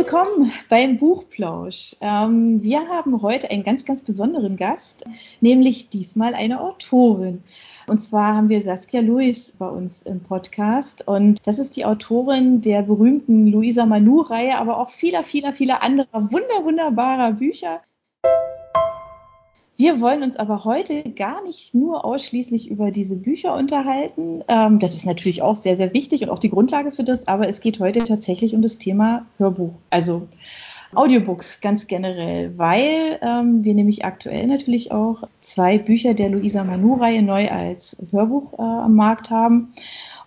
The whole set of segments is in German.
willkommen beim Buchplausch. Ähm, wir haben heute einen ganz, ganz besonderen Gast, nämlich diesmal eine Autorin. Und zwar haben wir Saskia Lewis bei uns im Podcast. Und das ist die Autorin der berühmten Luisa Manu-Reihe, aber auch vieler, vieler, vieler anderer wunder, wunderbarer Bücher. Wir wollen uns aber heute gar nicht nur ausschließlich über diese Bücher unterhalten. Ähm, das ist natürlich auch sehr, sehr wichtig und auch die Grundlage für das, aber es geht heute tatsächlich um das Thema Hörbuch, also Audiobooks ganz generell, weil ähm, wir nämlich aktuell natürlich auch zwei Bücher der Luisa Manu-Reihe neu als Hörbuch äh, am Markt haben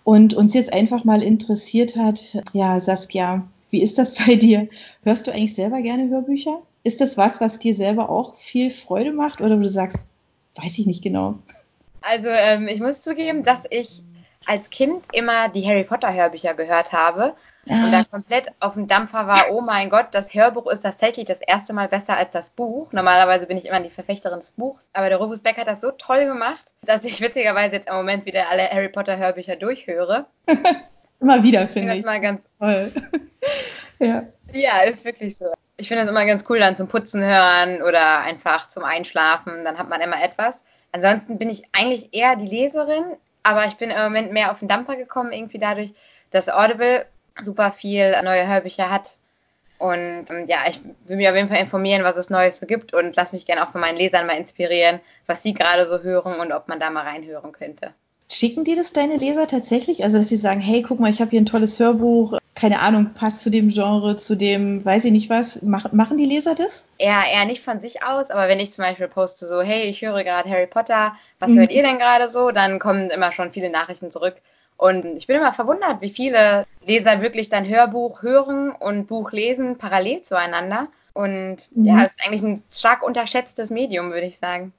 und uns jetzt einfach mal interessiert hat, ja, Saskia, wie ist das bei dir? Hörst du eigentlich selber gerne Hörbücher? Ist das was, was dir selber auch viel Freude macht oder wo du sagst, weiß ich nicht genau? Also ähm, ich muss zugeben, dass ich als Kind immer die Harry Potter Hörbücher gehört habe und dann komplett auf dem Dampfer war, oh mein Gott, das Hörbuch ist tatsächlich das erste Mal besser als das Buch. Normalerweise bin ich immer die Verfechterin des Buchs, aber der Rufus Beck hat das so toll gemacht, dass ich witzigerweise jetzt im Moment wieder alle Harry Potter Hörbücher durchhöre. immer wieder, finde ich. Das mal ganz toll. ja. Ja, ist wirklich so ich finde es immer ganz cool, dann zum Putzen hören oder einfach zum Einschlafen. Dann hat man immer etwas. Ansonsten bin ich eigentlich eher die Leserin, aber ich bin im Moment mehr auf den Dampfer gekommen, irgendwie dadurch, dass Audible super viel neue Hörbücher hat. Und ähm, ja, ich will mich auf jeden Fall informieren, was es Neues so gibt und lass mich gerne auch von meinen Lesern mal inspirieren, was sie gerade so hören und ob man da mal reinhören könnte. Schicken dir das deine Leser tatsächlich? Also, dass sie sagen, hey, guck mal, ich habe hier ein tolles Hörbuch, keine Ahnung, passt zu dem Genre, zu dem, weiß ich nicht was. Mach, machen die Leser das? Ja, eher nicht von sich aus, aber wenn ich zum Beispiel poste so, hey, ich höre gerade Harry Potter, was mhm. hört ihr denn gerade so? Dann kommen immer schon viele Nachrichten zurück. Und ich bin immer verwundert, wie viele Leser wirklich dann Hörbuch hören und Buch lesen parallel zueinander. Und mhm. ja, es ist eigentlich ein stark unterschätztes Medium, würde ich sagen.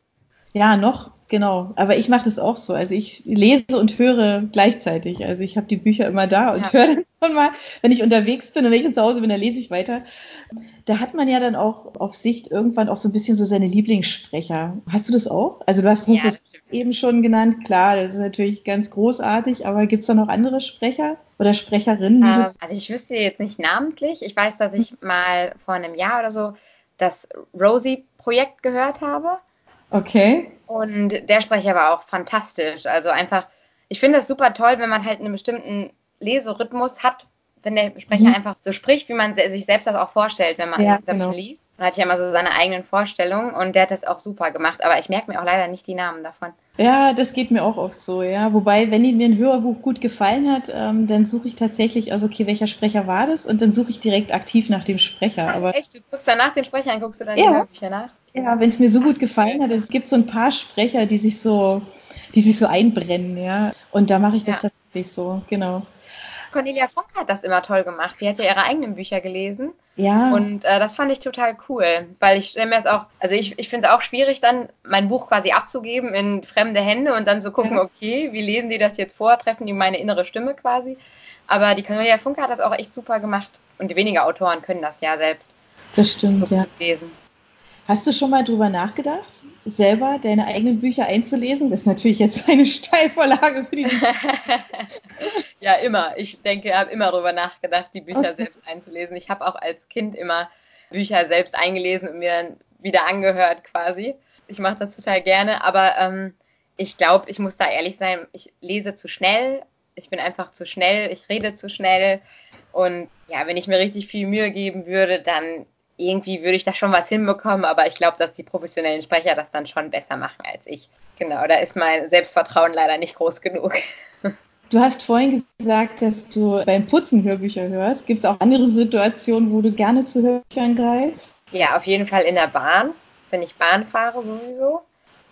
Ja, noch, genau. Aber ich mache das auch so. Also ich lese und höre gleichzeitig. Also ich habe die Bücher immer da und ja. höre dann mal, wenn ich unterwegs bin und wenn ich zu Hause bin, dann lese ich weiter. Da hat man ja dann auch auf Sicht irgendwann auch so ein bisschen so seine Lieblingssprecher. Hast du das auch? Also du hast Rufus ja, eben schon genannt. Klar, das ist natürlich ganz großartig, aber gibt es da noch andere Sprecher oder Sprecherinnen? Ähm, also ich wüsste jetzt nicht namentlich. Ich weiß, dass ich mal vor einem Jahr oder so das Rosie-Projekt gehört habe. Okay. Und der Sprecher war auch fantastisch. Also einfach, ich finde es super toll, wenn man halt einen bestimmten Leserhythmus hat, wenn der Sprecher mhm. einfach so spricht, wie man sich selbst das auch vorstellt, wenn man, ja, wenn genau. man liest. Man hat ja immer so seine eigenen Vorstellungen und der hat das auch super gemacht. Aber ich merke mir auch leider nicht die Namen davon. Ja, das geht mir auch oft so, ja. Wobei, wenn mir ein Hörbuch gut gefallen hat, ähm, dann suche ich tatsächlich, also okay, welcher Sprecher war das? Und dann suche ich direkt aktiv nach dem Sprecher. Aber Echt? Du guckst dann nach den Sprechern, guckst du dann ja. die Hörbücher nach? Ja, wenn es mir so gut gefallen hat, es gibt so ein paar Sprecher, die sich so, die sich so einbrennen, ja. Und da mache ich das ja. tatsächlich so, genau. Cornelia Funk hat das immer toll gemacht. Die hat ja ihre eigenen Bücher gelesen. Ja. Und äh, das fand ich total cool, weil ich stelle mir das auch, also ich, ich finde es auch schwierig, dann mein Buch quasi abzugeben in fremde Hände und dann zu gucken, ja. okay, wie lesen die das jetzt vor, treffen die meine innere Stimme quasi. Aber die Cornelia Funke hat das auch echt super gemacht. Und wenige Autoren können das ja selbst. Das stimmt, ja. Lesen. Hast du schon mal drüber nachgedacht, selber deine eigenen Bücher einzulesen? Das ist natürlich jetzt eine Steilvorlage für die. ja, immer. Ich denke, ich habe immer drüber nachgedacht, die Bücher okay. selbst einzulesen. Ich habe auch als Kind immer Bücher selbst eingelesen und mir dann wieder angehört quasi. Ich mache das total gerne, aber ähm, ich glaube, ich muss da ehrlich sein, ich lese zu schnell. Ich bin einfach zu schnell, ich rede zu schnell. Und ja, wenn ich mir richtig viel Mühe geben würde, dann irgendwie würde ich da schon was hinbekommen, aber ich glaube, dass die professionellen Sprecher das dann schon besser machen als ich. Genau, da ist mein Selbstvertrauen leider nicht groß genug. Du hast vorhin gesagt, dass du beim Putzen Hörbücher hörst. Gibt es auch andere Situationen, wo du gerne zu Hörbüchern greifst? Ja, auf jeden Fall in der Bahn, wenn ich Bahn fahre sowieso.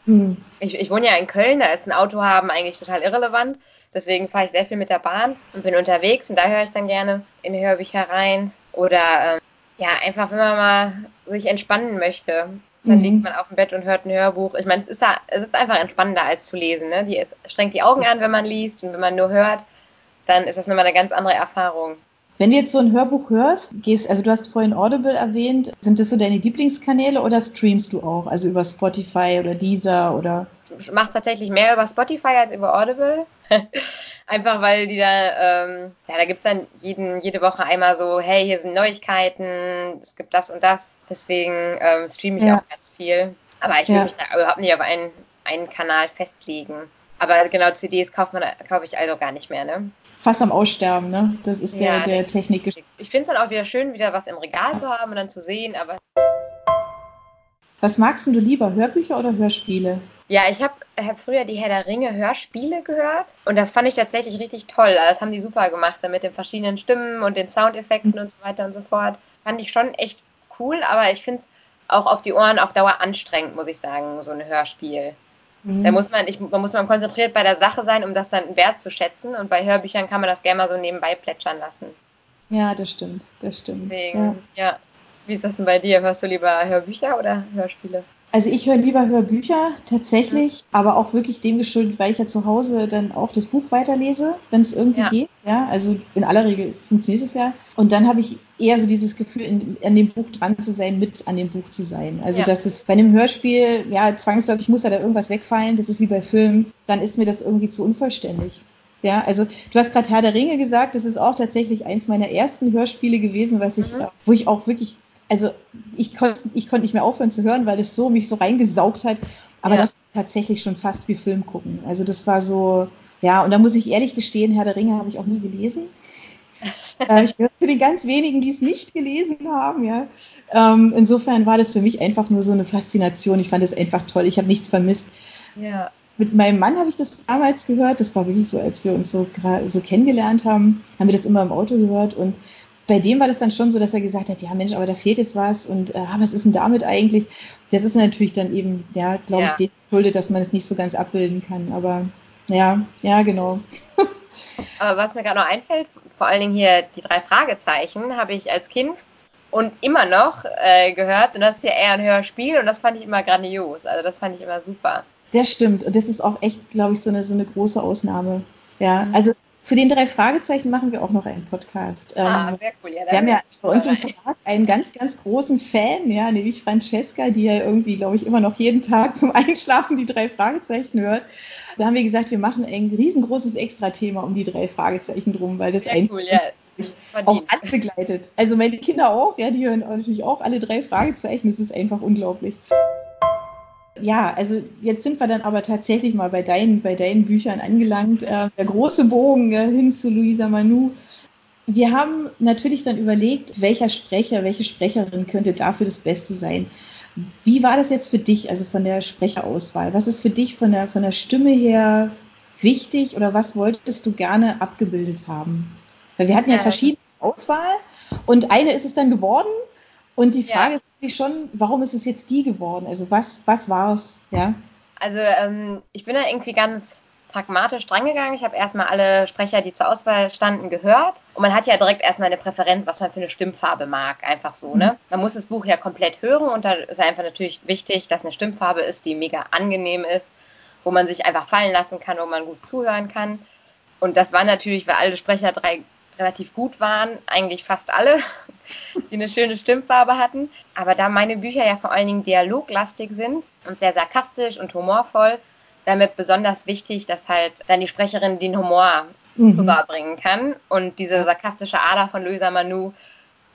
Hm. Ich, ich wohne ja in Köln, da ist ein Auto haben eigentlich total irrelevant. Deswegen fahre ich sehr viel mit der Bahn und bin unterwegs und da höre ich dann gerne in Hörbücher rein. Oder ähm, ja, einfach wenn man mal sich entspannen möchte. Dann mhm. liegt man auf dem Bett und hört ein Hörbuch. Ich meine, es ist, ja, es ist einfach entspannender als zu lesen. Ne? Die ist, strengt die Augen an, wenn man liest und wenn man nur hört, dann ist das nochmal eine ganz andere Erfahrung. Wenn du jetzt so ein Hörbuch hörst, gehst, also du hast vorhin Audible erwähnt, sind das so deine Lieblingskanäle oder streamst du auch? Also über Spotify oder Deezer oder? Ich mache tatsächlich mehr über Spotify als über Audible. Einfach weil die da, ähm, ja, da gibt es dann jeden, jede Woche einmal so, hey, hier sind Neuigkeiten, es gibt das und das. Deswegen ähm, streame ich ja. auch ganz viel. Aber ich will ja. mich da überhaupt nicht auf einen, einen Kanal festlegen. Aber genau, CDs kaufe ich also gar nicht mehr, ne? Fast am Aussterben, ne? Das ist der, ja, der Technik. Ich finde es dann auch wieder schön, wieder was im Regal zu haben und dann zu sehen, aber. Was magst du lieber, Hörbücher oder Hörspiele? Ja, ich habe hab früher die Herr der Ringe Hörspiele gehört und das fand ich tatsächlich richtig toll. Das haben die super gemacht, mit den verschiedenen Stimmen und den Soundeffekten und so weiter und so fort. Fand ich schon echt cool, aber ich finde es auch auf die Ohren auf Dauer anstrengend, muss ich sagen, so ein Hörspiel. Mhm. Da muss man, ich, da muss man konzentriert bei der Sache sein, um das dann wert zu schätzen. Und bei Hörbüchern kann man das gerne mal so nebenbei plätschern lassen. Ja, das stimmt, das stimmt. Deswegen, ja. ja. Wie ist das denn bei dir? Hörst du lieber Hörbücher oder Hörspiele? Also ich höre lieber Hörbücher tatsächlich, ja. aber auch wirklich dem geschuldet, weil ich ja zu Hause dann auch das Buch weiterlese, wenn es irgendwie ja. geht. Ja, also in aller Regel funktioniert es ja. Und dann habe ich eher so dieses Gefühl, in, an dem Buch dran zu sein, mit an dem Buch zu sein. Also ja. das ist bei einem Hörspiel, ja, zwangsläufig muss da, da irgendwas wegfallen. Das ist wie bei Filmen. Dann ist mir das irgendwie zu unvollständig. Ja, also du hast gerade Herr der Ringe gesagt, das ist auch tatsächlich eins meiner ersten Hörspiele gewesen, was ich, mhm. wo ich auch wirklich also ich konnte ich konnt nicht mehr aufhören zu hören, weil das so mich so reingesaugt hat. Aber ja. das tatsächlich schon fast wie Film gucken. Also das war so, ja, und da muss ich ehrlich gestehen, Herr der Ringe habe ich auch nie gelesen. äh, ich gehöre zu den ganz wenigen, die es nicht gelesen haben, ja. Ähm, insofern war das für mich einfach nur so eine Faszination. Ich fand es einfach toll. Ich habe nichts vermisst. Ja. Mit meinem Mann habe ich das damals gehört. Das war wirklich so, als wir uns so, so kennengelernt haben, haben wir das immer im Auto gehört und bei dem war das dann schon so, dass er gesagt hat, ja Mensch, aber da fehlt jetzt was und äh, was ist denn damit eigentlich? Das ist natürlich dann eben, ja, glaube ja. ich, dem schuldet, dass man es nicht so ganz abbilden kann. Aber ja, ja, genau. aber was mir gerade noch einfällt, vor allen Dingen hier die drei Fragezeichen, habe ich als Kind und immer noch äh, gehört und das ist ja eher ein Hörspiel und das fand ich immer grandios. Also das fand ich immer super. Das stimmt und das ist auch echt, glaube ich, so eine, so eine große Ausnahme. Ja, mhm. also zu den drei Fragezeichen machen wir auch noch einen Podcast. Ah, ähm, sehr cool. Ja, wir haben ja bei uns im Verlag einen ganz, ganz großen Fan, ja, nämlich Francesca, die ja irgendwie, glaube ich, immer noch jeden Tag zum Einschlafen die drei Fragezeichen hört. Da haben wir gesagt, wir machen ein riesengroßes Extra-Thema um die drei Fragezeichen drum, weil das einfach cool, ja. auch anbegleitet. Also meine Kinder auch, ja, die hören natürlich auch alle drei Fragezeichen. Das ist einfach unglaublich ja, also jetzt sind wir dann aber tatsächlich mal bei deinen, bei deinen Büchern angelangt. Äh, der große Bogen äh, hin zu Luisa Manu. Wir haben natürlich dann überlegt, welcher Sprecher, welche Sprecherin könnte dafür das Beste sein. Wie war das jetzt für dich, also von der Sprecherauswahl? Was ist für dich von der, von der Stimme her wichtig oder was wolltest du gerne abgebildet haben? Weil wir hatten ja, ja verschiedene Auswahl und eine ist es dann geworden und die Frage ja. ist natürlich schon, warum ist es jetzt die geworden? Also was, was war es? Ja? Also ähm, ich bin da irgendwie ganz pragmatisch drangegangen. Ich habe erstmal alle Sprecher, die zur Auswahl standen, gehört. Und man hat ja direkt erstmal eine Präferenz, was man für eine Stimmfarbe mag. Einfach so, ne? Mhm. Man muss das Buch ja komplett hören und da ist einfach natürlich wichtig, dass eine Stimmfarbe ist, die mega angenehm ist, wo man sich einfach fallen lassen kann, wo man gut zuhören kann. Und das war natürlich, weil alle Sprecher drei relativ gut waren, eigentlich fast alle, die eine schöne Stimmfarbe hatten. Aber da meine Bücher ja vor allen Dingen dialoglastig sind und sehr sarkastisch und humorvoll, damit besonders wichtig, dass halt dann die Sprecherin den Humor mhm. rüberbringen kann und diese sarkastische Ader von Luisa Manu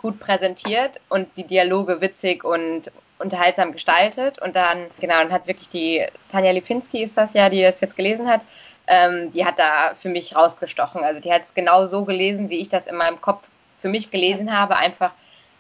gut präsentiert und die Dialoge witzig und unterhaltsam gestaltet. Und dann, genau, dann hat wirklich die Tanja Lipinski ist das ja, die das jetzt gelesen hat, ähm, die hat da für mich rausgestochen. Also die hat es genau so gelesen, wie ich das in meinem Kopf für mich gelesen habe, einfach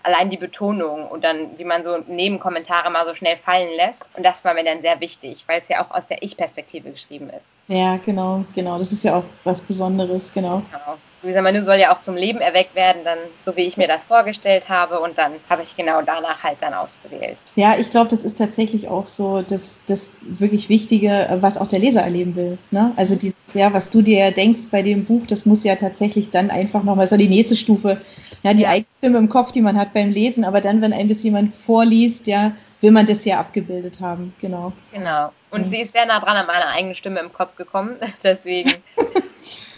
allein die Betonung und dann, wie man so Nebenkommentare mal so schnell fallen lässt. Und das war mir dann sehr wichtig, weil es ja auch aus der Ich-Perspektive geschrieben ist. Ja, genau, genau. Das ist ja auch was Besonderes, genau. genau. Luisa Manu soll ja auch zum Leben erweckt werden, dann so wie ich mir das vorgestellt habe und dann habe ich genau danach halt dann ausgewählt. Ja, ich glaube, das ist tatsächlich auch so das, das wirklich Wichtige, was auch der Leser erleben will. Ne? Also dieses, ja, was du dir denkst bei dem Buch, das muss ja tatsächlich dann einfach nochmal so die nächste Stufe, ja, die ja. Eigenstimme im Kopf, die man hat beim Lesen, aber dann, wenn ein bisschen jemand vorliest, ja, will man das ja abgebildet haben, genau. Genau. Und mhm. sie ist sehr nah dran an meiner eigenen Stimme im Kopf gekommen, deswegen.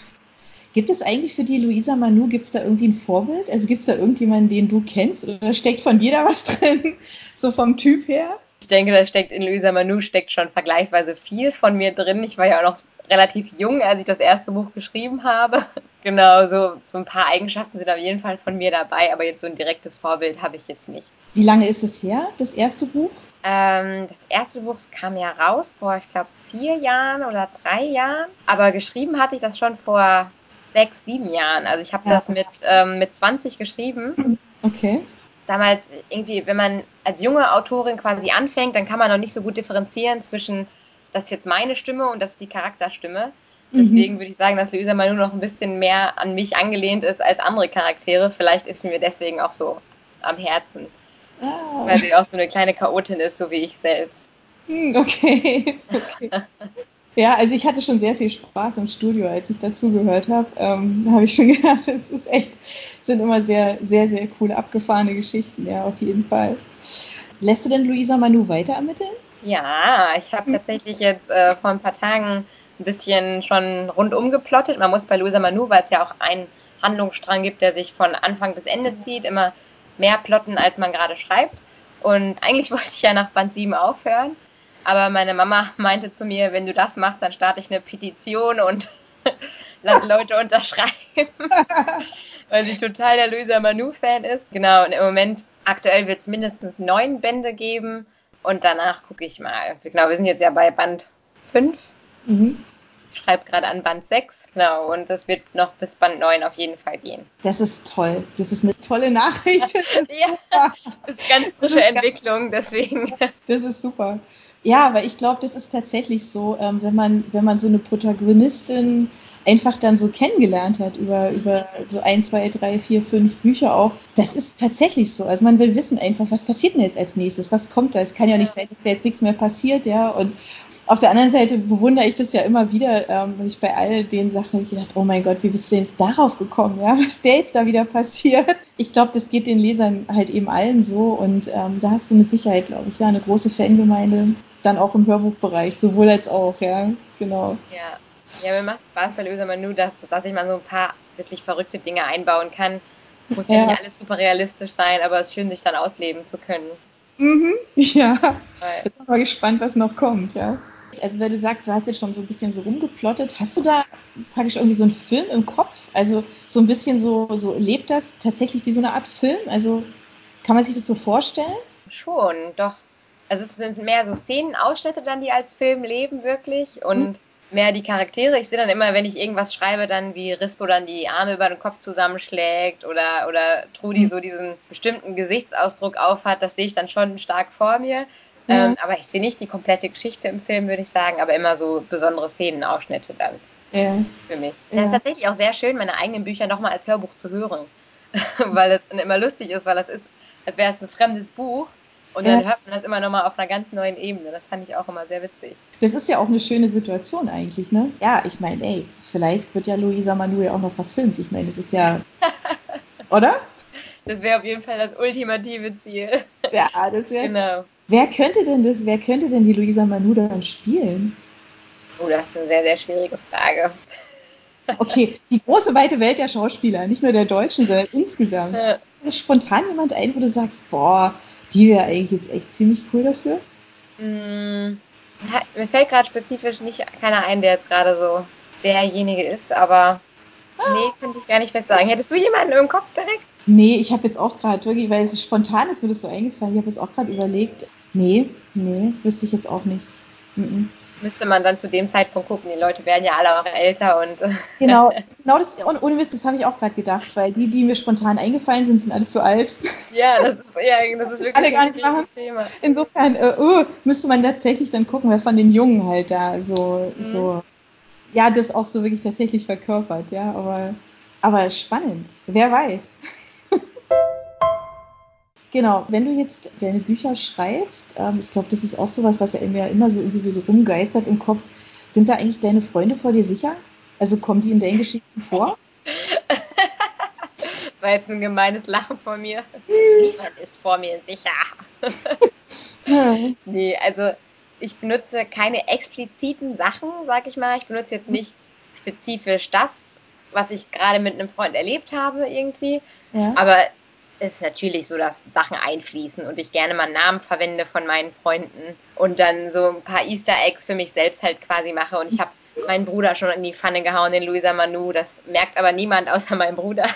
Gibt es eigentlich für die Luisa Manu, gibt es da irgendwie ein Vorbild? Also gibt es da irgendjemanden, den du kennst oder steckt von dir da was drin? So vom Typ her? Ich denke, da steckt in Luisa Manu steckt schon vergleichsweise viel von mir drin. Ich war ja auch noch relativ jung, als ich das erste Buch geschrieben habe. Genau, so, so ein paar Eigenschaften sind auf jeden Fall von mir dabei, aber jetzt so ein direktes Vorbild habe ich jetzt nicht. Wie lange ist es her, das erste Buch? Ähm, das erste Buch kam ja raus vor, ich glaube, vier Jahren oder drei Jahren. Aber geschrieben hatte ich das schon vor sechs, sieben Jahren. Also ich habe ja. das mit, ähm, mit 20 geschrieben. Okay. Damals irgendwie, wenn man als junge Autorin quasi anfängt, dann kann man noch nicht so gut differenzieren zwischen, das ist jetzt meine Stimme und das ist die Charakterstimme. Mhm. Deswegen würde ich sagen, dass Luisa mal nur noch ein bisschen mehr an mich angelehnt ist als andere Charaktere. Vielleicht ist sie mir deswegen auch so am Herzen. Oh. Weil sie auch so eine kleine Chaotin ist, so wie ich selbst. Hm, okay. okay. Ja, also ich hatte schon sehr viel Spaß im Studio, als ich dazugehört habe. Ähm, da habe ich schon gedacht, es ist echt, sind immer sehr, sehr, sehr coole, abgefahrene Geschichten, ja, auf jeden Fall. Lässt du denn Luisa Manu weiter ermitteln? Ja, ich habe tatsächlich jetzt äh, vor ein paar Tagen ein bisschen schon rundum geplottet. Man muss bei Luisa Manu, weil es ja auch einen Handlungsstrang gibt, der sich von Anfang bis Ende zieht, immer mehr plotten, als man gerade schreibt. Und eigentlich wollte ich ja nach Band 7 aufhören. Aber meine Mama meinte zu mir, wenn du das machst, dann starte ich eine Petition und lasse Leute unterschreiben. Weil sie total der Luisa Manu-Fan ist. Genau, und im Moment, aktuell wird es mindestens neun Bände geben. Und danach gucke ich mal. Genau, wir sind jetzt ja bei Band 5. Mhm. Schreibe gerade an Band 6, genau, und das wird noch bis Band 9 auf jeden Fall gehen. Das ist toll. Das ist eine tolle Nachricht. Das ja, das ist ganz frische ist Entwicklung, ganz, deswegen. Das ist super. Ja, aber ich glaube, das ist tatsächlich so, ähm, wenn man, wenn man so eine Protagonistin einfach dann so kennengelernt hat über, über so ein, zwei, drei, vier, fünf Bücher auch. Das ist tatsächlich so. Also man will wissen einfach, was passiert denn jetzt als nächstes? Was kommt da? Es kann ja nicht sein, dass da jetzt nichts mehr passiert, ja. Und auf der anderen Seite bewundere ich das ja immer wieder, ähm, wenn ich bei all den Sachen habe ich gedacht, oh mein Gott, wie bist du denn jetzt darauf gekommen, ja? Was ist der jetzt da wieder passiert? Ich glaube, das geht den Lesern halt eben allen so und ähm, da hast du mit Sicherheit, glaube ich, ja, eine große Fangemeinde dann auch im Hörbuchbereich, sowohl als auch, ja, genau. Ja, ja mir macht Spaß bei Löser nur, dass, dass ich mal so ein paar wirklich verrückte Dinge einbauen kann. Muss ja, ja nicht alles super realistisch sein, aber es ist schön, sich dann ausleben zu können. Mhm, ja. Weil. Jetzt bin mal gespannt, was noch kommt, ja. Also wenn du sagst, du hast jetzt schon so ein bisschen so rumgeplottet, hast du da praktisch irgendwie so einen Film im Kopf? Also so ein bisschen so, so lebt das tatsächlich wie so eine Art Film? Also kann man sich das so vorstellen? Schon, doch. Also es sind mehr so Szenenausschnitte dann, die als Film leben wirklich und mhm. mehr die Charaktere. Ich sehe dann immer, wenn ich irgendwas schreibe, dann wie Rispo dann die Arme über den Kopf zusammenschlägt oder, oder Trudi mhm. so diesen bestimmten Gesichtsausdruck aufhat, das sehe ich dann schon stark vor mir. Mhm. Ähm, aber ich sehe nicht die komplette Geschichte im Film, würde ich sagen, aber immer so besondere Szenenausschnitte dann. Ja. Für mich. Ja. Das ist tatsächlich auch sehr schön, meine eigenen Bücher nochmal als Hörbuch zu hören. weil das dann immer lustig ist, weil das ist, als wäre es ein fremdes Buch und dann hört man das immer nochmal auf einer ganz neuen Ebene. Das fand ich auch immer sehr witzig. Das ist ja auch eine schöne Situation eigentlich, ne? Ja, ich meine, ey, vielleicht wird ja Luisa Manu ja auch noch verfilmt. Ich meine, das ist ja. oder? Das wäre auf jeden Fall das ultimative Ziel. Ja, das wäre. Genau. Wer könnte denn das, wer könnte denn die Luisa Manu dann spielen? Oh, das ist eine sehr, sehr schwierige Frage. Okay, die große weite Welt der Schauspieler, nicht nur der Deutschen, sondern insgesamt. Ja. Spontan jemand ein, wo du sagst, boah, die wäre eigentlich jetzt echt ziemlich cool dafür. Mm, mir fällt gerade spezifisch nicht keiner ein, der jetzt gerade so derjenige ist, aber ah. nee, könnte ich gar nicht fest sagen. Hättest du jemanden im Kopf direkt? Nee, ich habe jetzt auch gerade wirklich, weil es spontan ist mir das so eingefallen, ich habe jetzt auch gerade überlegt, nee, nee, wüsste ich jetzt auch nicht. Mm -mm müsste man dann zu dem Zeitpunkt gucken. Die Leute werden ja alle auch älter und. Genau, genau das, und ohne Mist, das habe ich auch gerade gedacht, weil die, die mir spontan eingefallen sind, sind alle zu alt. Ja, das ist, ja, das ist wirklich alle ein schwieriges Thema. Insofern äh, uh, müsste man tatsächlich dann gucken, wer von den Jungen halt da so, mhm. so, ja, das auch so wirklich tatsächlich verkörpert, ja, aber, aber spannend. Wer weiß. Genau, wenn du jetzt deine Bücher schreibst, ähm, ich glaube, das ist auch sowas, was ja immer, immer so irgendwie so rumgeistert im Kopf. Sind da eigentlich deine Freunde vor dir sicher? Also kommen die in deinen Geschichten vor? War jetzt ein gemeines Lachen von mir. Niemand ist vor mir sicher. nee, also ich benutze keine expliziten Sachen, sag ich mal. Ich benutze jetzt nicht spezifisch das, was ich gerade mit einem Freund erlebt habe irgendwie. Ja. Aber ist natürlich so, dass Sachen einfließen und ich gerne mal Namen verwende von meinen Freunden und dann so ein paar Easter Eggs für mich selbst halt quasi mache. Und ich habe meinen Bruder schon in die Pfanne gehauen, den Luisa Manu. Das merkt aber niemand außer meinem Bruder.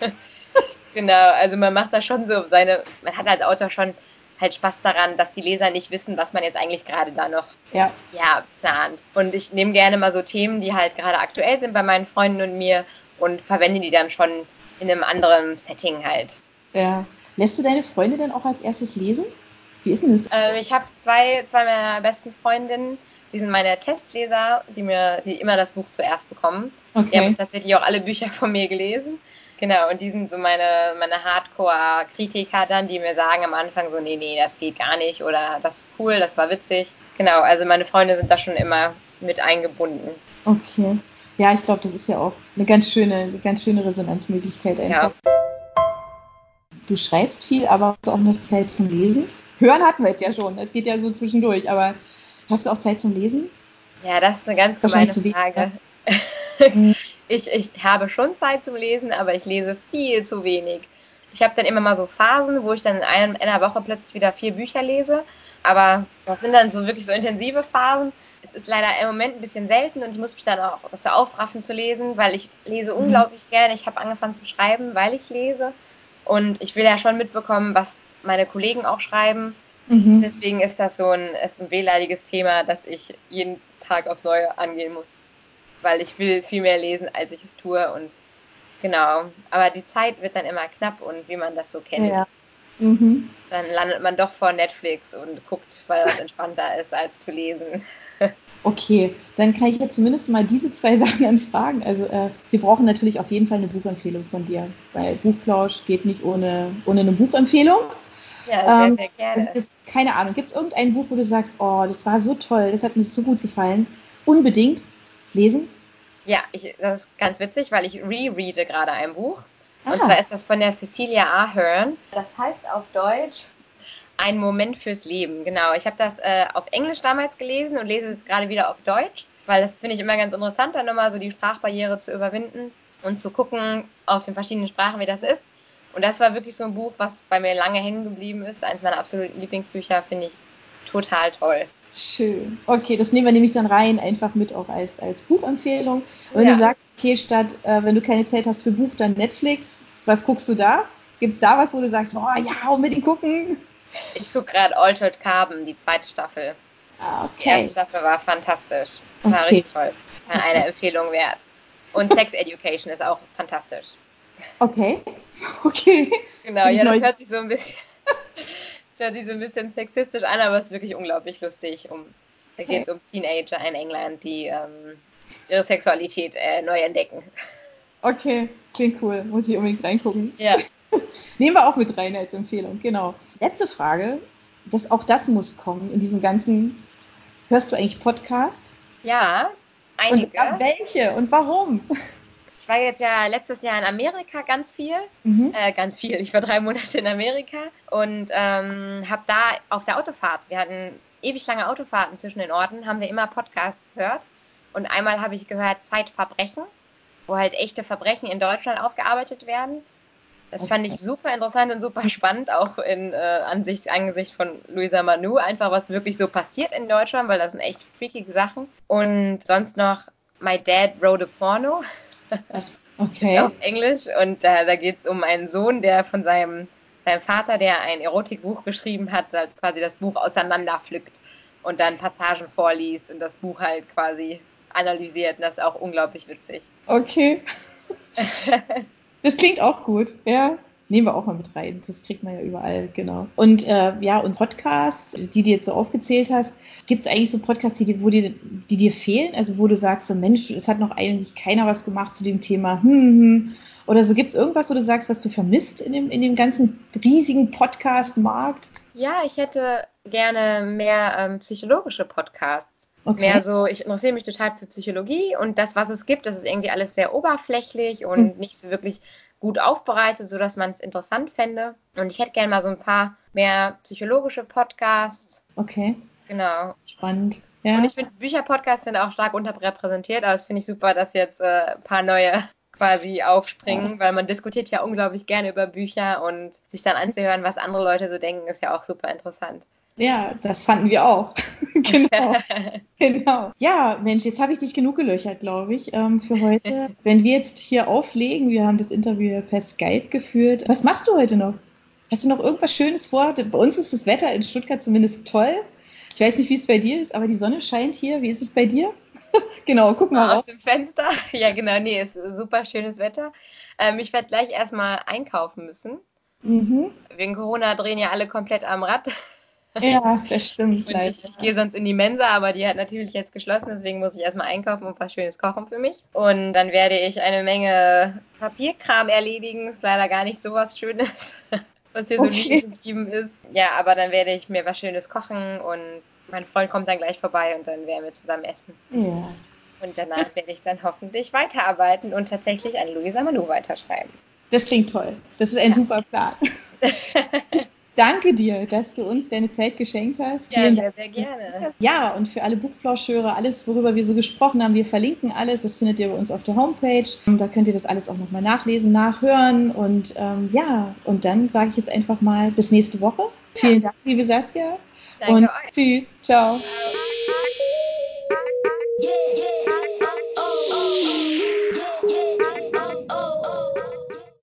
genau, also man macht da schon so seine, man hat als Autor schon halt Spaß daran, dass die Leser nicht wissen, was man jetzt eigentlich gerade da noch ja. Ja, plant. Und ich nehme gerne mal so Themen, die halt gerade aktuell sind bei meinen Freunden und mir und verwende die dann schon in einem anderen Setting halt. Ja. Lässt du deine Freunde dann auch als erstes lesen? Wie ist denn das? Äh, ich habe zwei, zwei meiner besten Freundinnen, die sind meine Testleser, die mir, die immer das Buch zuerst bekommen. Okay. Die haben tatsächlich auch alle Bücher von mir gelesen. Genau, und die sind so meine, meine Hardcore-Kritiker dann, die mir sagen am Anfang so, nee, nee, das geht gar nicht oder das ist cool, das war witzig. Genau, also meine Freunde sind da schon immer mit eingebunden. Okay. Ja, ich glaube, das ist ja auch eine ganz schöne, eine ganz schöne Resonanzmöglichkeit einfach. Ja. Du schreibst viel, aber hast du auch noch Zeit zum Lesen? Hören hatten wir jetzt ja schon, es geht ja so zwischendurch, aber hast du auch Zeit zum Lesen? Ja, das ist eine ganz gemeine Frage. ich, ich habe schon Zeit zum Lesen, aber ich lese viel zu wenig. Ich habe dann immer mal so Phasen, wo ich dann in einer Woche plötzlich wieder vier Bücher lese. Aber das sind dann so wirklich so intensive Phasen. Es ist leider im Moment ein bisschen selten und ich muss mich dann auch das so aufraffen zu lesen, weil ich lese mhm. unglaublich gerne. Ich habe angefangen zu schreiben, weil ich lese. Und ich will ja schon mitbekommen, was meine Kollegen auch schreiben. Mhm. Deswegen ist das so ein, ist ein wehleidiges Thema, dass ich jeden Tag aufs Neue angehen muss weil ich will viel mehr lesen, als ich es tue und genau. Aber die Zeit wird dann immer knapp und wie man das so kennt. Ja. Mhm. Dann landet man doch vor Netflix und guckt, weil das entspannter ist, als zu lesen. Okay, dann kann ich jetzt zumindest mal diese zwei Sachen anfragen. Also äh, wir brauchen natürlich auf jeden Fall eine Buchempfehlung von dir, weil Buchplausch geht nicht ohne, ohne eine Buchempfehlung. Ja, sehr, ähm, sehr gerne. Also, keine Ahnung, gibt es irgendein Buch, wo du sagst, oh, das war so toll, das hat mir so gut gefallen? Unbedingt lesen? Ja, ich, das ist ganz witzig, weil ich rereade gerade ein Buch. Ah. Und zwar ist das von der Cecilia Ahern. Das heißt auf Deutsch Ein Moment fürs Leben. Genau, ich habe das äh, auf Englisch damals gelesen und lese es gerade wieder auf Deutsch, weil das finde ich immer ganz interessant, dann nochmal so die Sprachbarriere zu überwinden und zu gucken auf den verschiedenen Sprachen, wie das ist. Und das war wirklich so ein Buch, was bei mir lange hängen geblieben ist. Eins meiner absoluten Lieblingsbücher, finde ich total toll. Schön. Okay, das nehmen wir nämlich dann rein, einfach mit auch als, als Buchempfehlung. Und wenn ja. du sagst, okay, statt, äh, wenn du keine Zeit hast für Buch, dann Netflix, was guckst du da? Gibt es da was, wo du sagst, oh ja, unbedingt gucken? Ich gucke gerade Altered Carbon, die zweite Staffel. Ah, okay. Die erste Staffel war fantastisch. War okay. richtig toll. War eine Empfehlung wert. Und Sex Education ist auch fantastisch. Okay. Okay. Genau, ja, das hört sich so ein bisschen. Das hört sich so ein bisschen sexistisch an, aber es ist wirklich unglaublich lustig. Um, da geht es um Teenager in England, die ähm, ihre Sexualität äh, neu entdecken. Okay, klingt cool. Muss ich unbedingt reingucken. Ja. Nehmen wir auch mit rein als Empfehlung, genau. Letzte Frage. Das, auch das muss kommen in diesem ganzen. Hörst du eigentlich Podcast? Ja, einige. Und welche und warum? Ich war jetzt ja letztes Jahr in Amerika ganz viel, mhm. äh, ganz viel. Ich war drei Monate in Amerika und ähm, habe da auf der Autofahrt, wir hatten ewig lange Autofahrten zwischen den Orten, haben wir immer Podcast gehört. Und einmal habe ich gehört Zeitverbrechen, wo halt echte Verbrechen in Deutschland aufgearbeitet werden. Das okay. fand ich super interessant und super spannend, auch in äh, Ansicht, Angesicht von Luisa Manu, einfach was wirklich so passiert in Deutschland, weil das sind echt freakige Sachen. Und sonst noch My Dad Wrote a Porno. Okay. Auf Englisch. Und äh, da geht es um einen Sohn, der von seinem, seinem Vater, der ein Erotikbuch geschrieben hat, halt quasi das Buch auseinanderpflückt und dann Passagen vorliest und das Buch halt quasi analysiert. Und das ist auch unglaublich witzig. Okay. das klingt auch gut, ja. Nehmen wir auch mal mit rein. Das kriegt man ja überall, genau. Und äh, ja, und Podcasts, die du jetzt so aufgezählt hast, gibt es eigentlich so Podcasts, die, wo dir, die dir fehlen? Also wo du sagst, so Mensch, es hat noch eigentlich keiner was gemacht zu dem Thema. Hm, hm. hm. Oder so gibt es irgendwas, wo du sagst, was du vermisst in dem, in dem ganzen riesigen Podcast-Markt? Ja, ich hätte gerne mehr ähm, psychologische Podcasts. Okay. Mehr so, ich interessiere mich total für Psychologie und das, was es gibt, das ist irgendwie alles sehr oberflächlich und hm. nicht so wirklich gut aufbereitet, sodass man es interessant fände. Und ich hätte gerne mal so ein paar mehr psychologische Podcasts. Okay. Genau. Spannend. Ja. Und ich finde, Bücherpodcasts sind auch stark unterrepräsentiert, aber das finde ich super, dass jetzt äh, ein paar neue quasi aufspringen, weil man diskutiert ja unglaublich gerne über Bücher und sich dann anzuhören, was andere Leute so denken, ist ja auch super interessant. Ja, das fanden wir auch. genau. genau. Ja, Mensch, jetzt habe ich dich genug gelöchert, glaube ich, ähm, für heute. Wenn wir jetzt hier auflegen, wir haben das Interview per Skype geführt. Was machst du heute noch? Hast du noch irgendwas Schönes vor? Bei uns ist das Wetter in Stuttgart zumindest toll. Ich weiß nicht, wie es bei dir ist, aber die Sonne scheint hier. Wie ist es bei dir? genau, guck mal Aus raus. dem Fenster. Ja, genau, nee, es ist super schönes Wetter. Ähm, ich werde gleich erstmal einkaufen müssen. Mhm. Wegen Corona drehen ja alle komplett am Rad. Ja, das stimmt. Ich, ich gehe sonst in die Mensa, aber die hat natürlich jetzt geschlossen, deswegen muss ich erstmal einkaufen und was Schönes kochen für mich. Und dann werde ich eine Menge Papierkram erledigen. Ist leider gar nicht so was Schönes, was hier okay. so liegen geblieben ist. Ja, aber dann werde ich mir was Schönes kochen und mein Freund kommt dann gleich vorbei und dann werden wir zusammen essen. Ja. Und danach werde ich dann hoffentlich weiterarbeiten und tatsächlich an Luisa Manu weiterschreiben. Das klingt toll. Das ist ein ja. super Plan. Danke dir, dass du uns deine Zeit geschenkt hast. Ja, Vielen Dank. sehr gerne. Ja, und für alle Buchplauschöre, alles, worüber wir so gesprochen haben, wir verlinken alles. Das findet ihr bei uns auf der Homepage. Und da könnt ihr das alles auch nochmal nachlesen, nachhören. Und ähm, ja, und dann sage ich jetzt einfach mal bis nächste Woche. Ja. Vielen Dank, liebe Saskia. Danke und euch. tschüss. Ciao. Yeah.